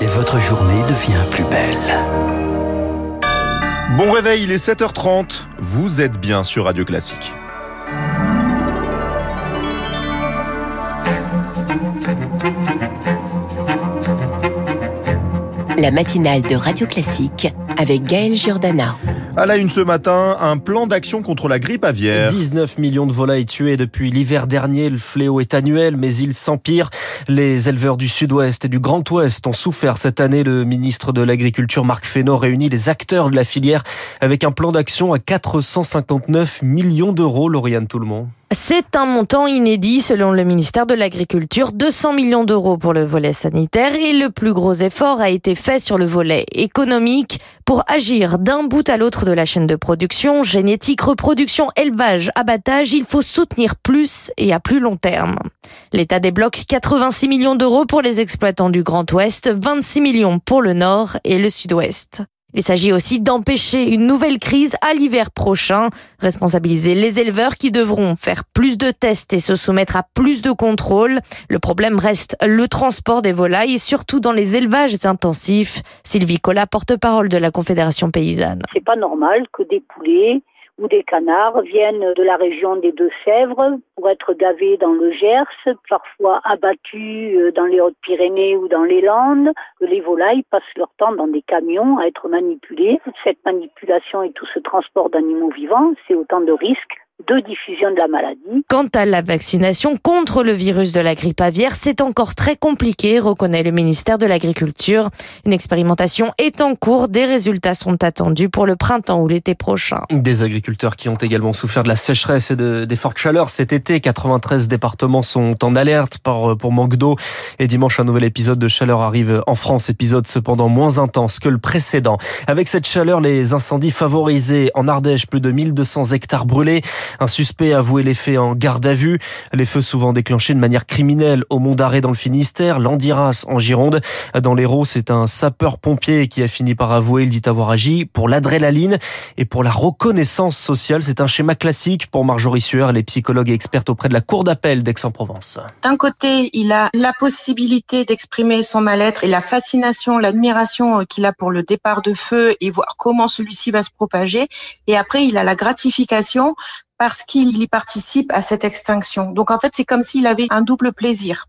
et votre journée devient plus belle. Bon réveil, il est 7h30. Vous êtes bien sur Radio Classique. La matinale de Radio Classique avec Gaël Giordana. À la une ce matin, un plan d'action contre la grippe aviaire. 19 millions de volailles tuées depuis l'hiver dernier. Le fléau est annuel, mais il s'empire. Les éleveurs du sud-ouest et du grand ouest ont souffert cette année. Le ministre de l'Agriculture, Marc Fesneau, réunit les acteurs de la filière avec un plan d'action à 459 millions d'euros. Lauriane Tout-le-Monde. C'est un montant inédit selon le ministère de l'Agriculture, 200 millions d'euros pour le volet sanitaire et le plus gros effort a été fait sur le volet économique pour agir d'un bout à l'autre de la chaîne de production, génétique, reproduction, élevage, abattage, il faut soutenir plus et à plus long terme. L'État débloque 86 millions d'euros pour les exploitants du Grand Ouest, 26 millions pour le Nord et le Sud-Ouest. Il s'agit aussi d'empêcher une nouvelle crise à l'hiver prochain, responsabiliser les éleveurs qui devront faire plus de tests et se soumettre à plus de contrôles. Le problème reste le transport des volailles, surtout dans les élevages intensifs. Sylvie Collat, porte-parole de la Confédération paysanne. C'est pas normal que des poulets ou des canards viennent de la région des Deux-Sèvres pour être gavés dans le Gers, parfois abattus euh, dans les Hautes-Pyrénées ou dans les Landes. Les volailles passent leur temps dans des camions à être manipulées. Cette manipulation et tout ce transport d'animaux vivants, c'est autant de risques de diffusion de la maladie. Quant à la vaccination contre le virus de la grippe aviaire, c'est encore très compliqué, reconnaît le ministère de l'Agriculture. Une expérimentation est en cours, des résultats sont attendus pour le printemps ou l'été prochain. Des agriculteurs qui ont également souffert de la sécheresse et de, des fortes chaleurs cet été. 93 départements sont en alerte pour, pour manque d'eau. Et dimanche, un nouvel épisode de chaleur arrive en France, épisode cependant moins intense que le précédent. Avec cette chaleur, les incendies favorisés en Ardèche, plus de 1200 hectares brûlés. Un suspect a avoué les faits en garde à vue. Les feux souvent déclenchés de manière criminelle au Mont d'Arrêt dans le Finistère, l'Andiras en Gironde. Dans l'Hérault, c'est un sapeur-pompier qui a fini par avouer, il dit avoir agi pour l'adrénaline et pour la reconnaissance sociale. C'est un schéma classique pour Marjorie Sueur, les psychologues et expertes auprès de la Cour d'appel d'Aix-en-Provence. D'un côté, il a la possibilité d'exprimer son mal-être et la fascination, l'admiration qu'il a pour le départ de feu et voir comment celui-ci va se propager. Et après, il a la gratification parce qu'il y participe à cette extinction. Donc en fait, c'est comme s'il avait un double plaisir.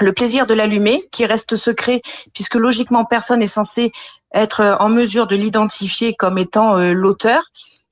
Le plaisir de l'allumer, qui reste secret, puisque logiquement personne n'est censé être en mesure de l'identifier comme étant euh, l'auteur.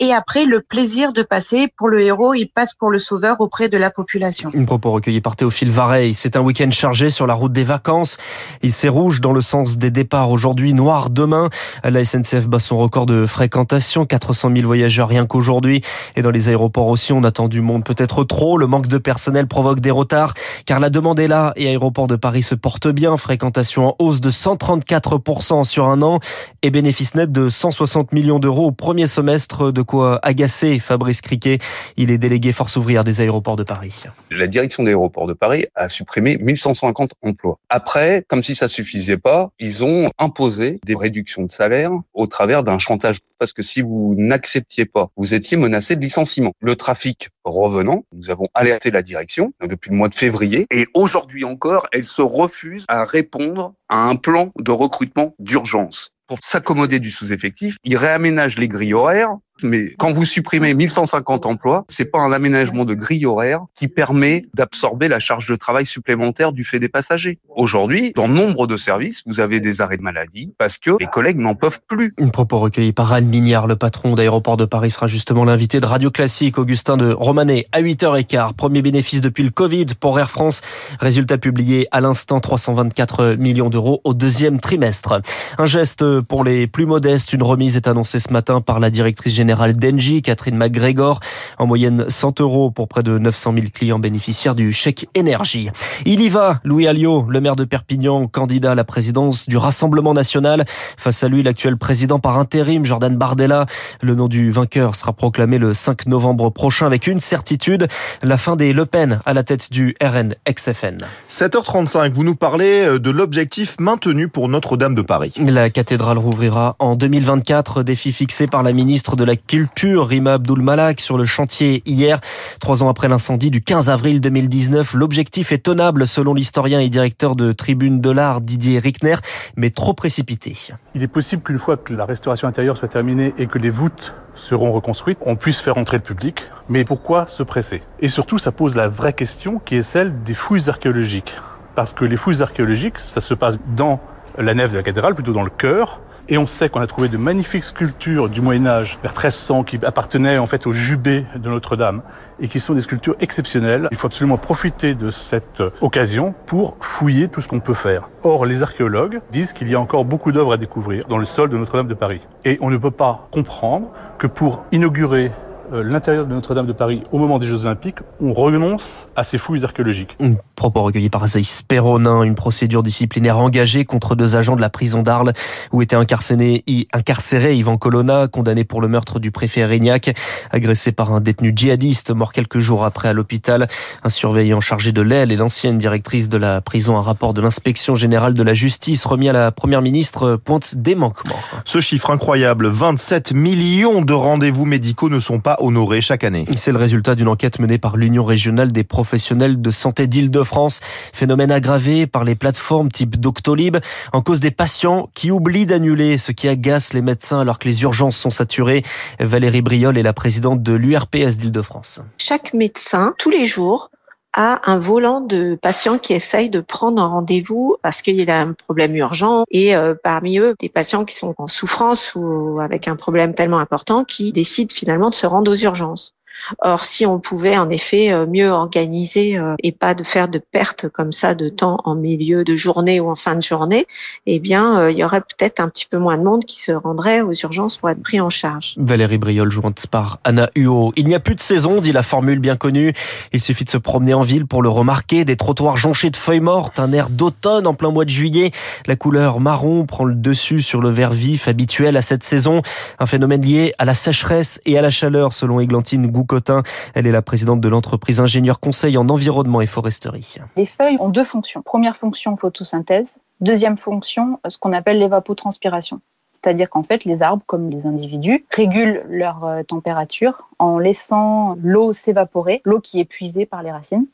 Et après, le plaisir de passer pour le héros, il passe pour le sauveur auprès de la population. Une propos recueilli par Théophile Vareille. C'est un week-end chargé sur la route des vacances. Il s'est rouge dans le sens des départs aujourd'hui, noir demain. La SNCF bat son record de fréquentation, 400 000 voyageurs rien qu'aujourd'hui. Et dans les aéroports aussi, on attend du monde peut-être trop. Le manque de personnel provoque des retards, car la demande est là et Aéroport de Paris se porte bien. Fréquentation en hausse de 134% sur un an et bénéfice net de 160 millions d'euros au premier semestre. De quoi agacer Fabrice Criquet. Il est délégué force ouvrière des aéroports de Paris. La direction des aéroports de Paris a supprimé 1150 emplois. Après, comme si ça suffisait pas, ils ont imposé des réductions de salaire au travers d'un chantage. Parce que si vous n'acceptiez pas, vous étiez menacé de licenciement. Le trafic revenant, nous avons alerté la direction depuis le mois de février et aujourd'hui encore, elle se refuse à répondre à un plan de recrutement d'urgence pour s'accommoder du sous-effectif, il réaménage les grilles horaires mais quand vous supprimez 1150 emplois, c'est pas un aménagement de grille horaire qui permet d'absorber la charge de travail supplémentaire du fait des passagers. Aujourd'hui, dans nombre de services, vous avez des arrêts de maladie parce que les collègues n'en peuvent plus. Une propos recueilli par Anne Mignard, le patron d'aéroport de Paris sera justement l'invité de Radio Classique, Augustin de Romanet, à 8h15. Premier bénéfice depuis le Covid pour Air France. Résultat publié à l'instant, 324 millions d'euros au deuxième trimestre. Un geste pour les plus modestes. Une remise est annoncée ce matin par la directrice générale générale d'Engie, Catherine McGregor. En moyenne 100 euros pour près de 900 000 clients bénéficiaires du chèque énergie. Il y va, Louis Alliot, le maire de Perpignan, candidat à la présidence du Rassemblement national. Face à lui, l'actuel président par intérim, Jordan Bardella. Le nom du vainqueur sera proclamé le 5 novembre prochain avec une certitude, la fin des Le Pen à la tête du RN XFN. 7h35, vous nous parlez euh, de l'objectif maintenu pour Notre-Dame de Paris. La cathédrale rouvrira en 2024, défi fixé par la ministre de la culture. Rima Abdul Malak sur le chantier hier. Trois ans après l'incendie du 15 avril 2019, l'objectif est tenable selon l'historien et directeur de Tribune de l'Art Didier Rickner, mais trop précipité. Il est possible qu'une fois que la restauration intérieure soit terminée et que les voûtes seront reconstruites, on puisse faire entrer le public. Mais pourquoi se presser? Et surtout, ça pose la vraie question qui est celle des fouilles archéologiques. Parce que les fouilles archéologiques, ça se passe dans la nef de la cathédrale, plutôt dans le chœur, et on sait qu'on a trouvé de magnifiques sculptures du Moyen Âge vers 1300 qui appartenaient en fait au jubé de Notre-Dame et qui sont des sculptures exceptionnelles. Il faut absolument profiter de cette occasion pour fouiller tout ce qu'on peut faire. Or, les archéologues disent qu'il y a encore beaucoup d'œuvres à découvrir dans le sol de Notre-Dame de Paris. Et on ne peut pas comprendre que pour inaugurer euh, l'intérieur de Notre-Dame de Paris au moment des Jeux Olympiques, on renonce à ces fouilles archéologiques. Un propos recueilli par Azaïs Perronin, une procédure disciplinaire engagée contre deux agents de la prison d'Arles où était incarcéré, incarcéré Yvan Colonna, condamné pour le meurtre du préfet Rignac, agressé par un détenu djihadiste mort quelques jours après à l'hôpital. Un surveillant chargé de l'aile et l'ancienne directrice de la prison, un rapport de l'inspection générale de la justice remis à la première ministre pointe des manquements. Ce chiffre incroyable, 27 millions de rendez-vous médicaux ne sont pas honorés chaque année. C'est le résultat d'une enquête menée par l'Union régionale des professionnels de santé d'Île-de-France. Phénomène aggravé par les plateformes type Doctolib en cause des patients qui oublient d'annuler, ce qui agace les médecins alors que les urgences sont saturées. Valérie Briol est la présidente de l'URPS d'Île-de-France. Chaque médecin, tous les jours, a un volant de patients qui essayent de prendre un rendez-vous parce qu'il a un problème urgent et euh, parmi eux des patients qui sont en souffrance ou avec un problème tellement important qui décident finalement de se rendre aux urgences. Or, si on pouvait en effet euh, mieux organiser euh, et pas de faire de pertes comme ça de temps en milieu de journée ou en fin de journée, eh bien, euh, il y aurait peut-être un petit peu moins de monde qui se rendrait aux urgences pour être pris en charge. Valérie Briol, jointe par Anna Huot. Il n'y a plus de saison, dit la formule bien connue. Il suffit de se promener en ville pour le remarquer. Des trottoirs jonchés de feuilles mortes, un air d'automne en plein mois de juillet. La couleur marron prend le dessus sur le vert vif habituel à cette saison. Un phénomène lié à la sécheresse et à la chaleur, selon Églantine Gou Cotin. Elle est la présidente de l'entreprise ingénieur conseil en environnement et foresterie. Les feuilles ont deux fonctions. Première fonction, photosynthèse. Deuxième fonction, ce qu'on appelle l'évapotranspiration. C'est-à-dire qu'en fait, les arbres, comme les individus, régulent leur euh, température en laissant l'eau s'évaporer, l'eau qui est puisée par les racines.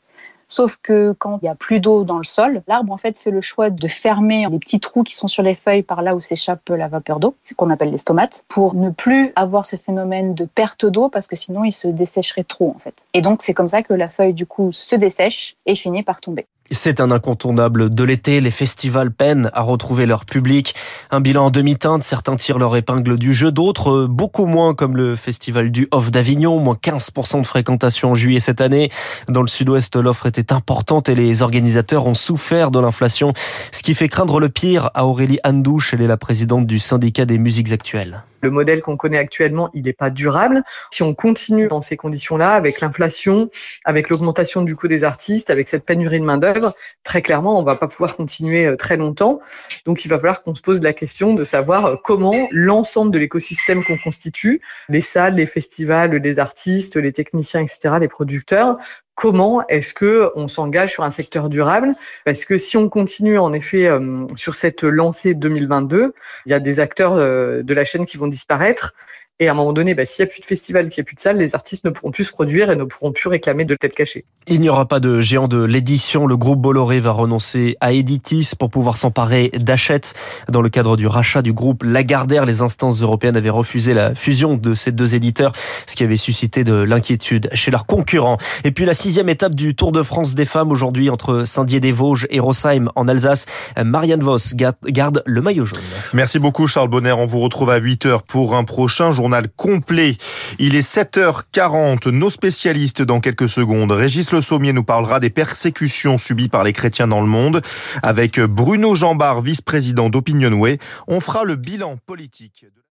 Sauf que quand il y a plus d'eau dans le sol, l'arbre en fait fait le choix de fermer les petits trous qui sont sur les feuilles par là où s'échappe la vapeur d'eau, ce qu'on appelle les stomates, pour ne plus avoir ce phénomène de perte d'eau parce que sinon il se dessécherait trop en fait. Et donc c'est comme ça que la feuille du coup se dessèche et finit par tomber. C'est un incontournable de l'été. Les festivals peinent à retrouver leur public. Un bilan en demi-teinte. Certains tirent leur épingle du jeu, d'autres beaucoup moins, comme le festival du Off d'Avignon, moins 15% de fréquentation en juillet cette année. Dans le sud-ouest, l'offre était importante et les organisateurs ont souffert de l'inflation, ce qui fait craindre le pire à Aurélie Andouche. Elle est la présidente du syndicat des musiques actuelles. Le modèle qu'on connaît actuellement, il n'est pas durable. Si on continue dans ces conditions-là, avec l'inflation, avec l'augmentation du coût des artistes, avec cette pénurie de main-d'œuvre, très clairement, on va pas pouvoir continuer euh, très longtemps. Donc, il va falloir qu'on se pose la question de savoir euh, comment l'ensemble de l'écosystème qu'on constitue, les salles, les festivals, les artistes, les techniciens, etc., les producteurs, comment est-ce que on s'engage sur un secteur durable? Parce que si on continue en effet euh, sur cette lancée 2022, il y a des acteurs euh, de la chaîne qui vont disparaître et à un moment donné, bah, s'il n'y a plus de festival, qu'il n'y a plus de salles, les artistes ne pourront plus se produire et ne pourront plus réclamer de têtes cachées. Il n'y aura pas de géant de l'édition. Le groupe Bolloré va renoncer à Editis pour pouvoir s'emparer d'Achète. Dans le cadre du rachat du groupe Lagardère, les instances européennes avaient refusé la fusion de ces deux éditeurs, ce qui avait suscité de l'inquiétude chez leurs concurrents. Et puis la sixième étape du Tour de France des femmes aujourd'hui entre Saint-Dié-des-Vosges et Rosheim en Alsace. Marianne Voss garde le maillot jaune. Merci beaucoup Charles Bonner. On vous retrouve à 8h pour un prochain jour journal complet. Il est 7h40. Nos spécialistes dans quelques secondes. Régis Le Sommier nous parlera des persécutions subies par les chrétiens dans le monde. Avec Bruno Jambard, vice-président d'Opinionway, on fera le bilan politique.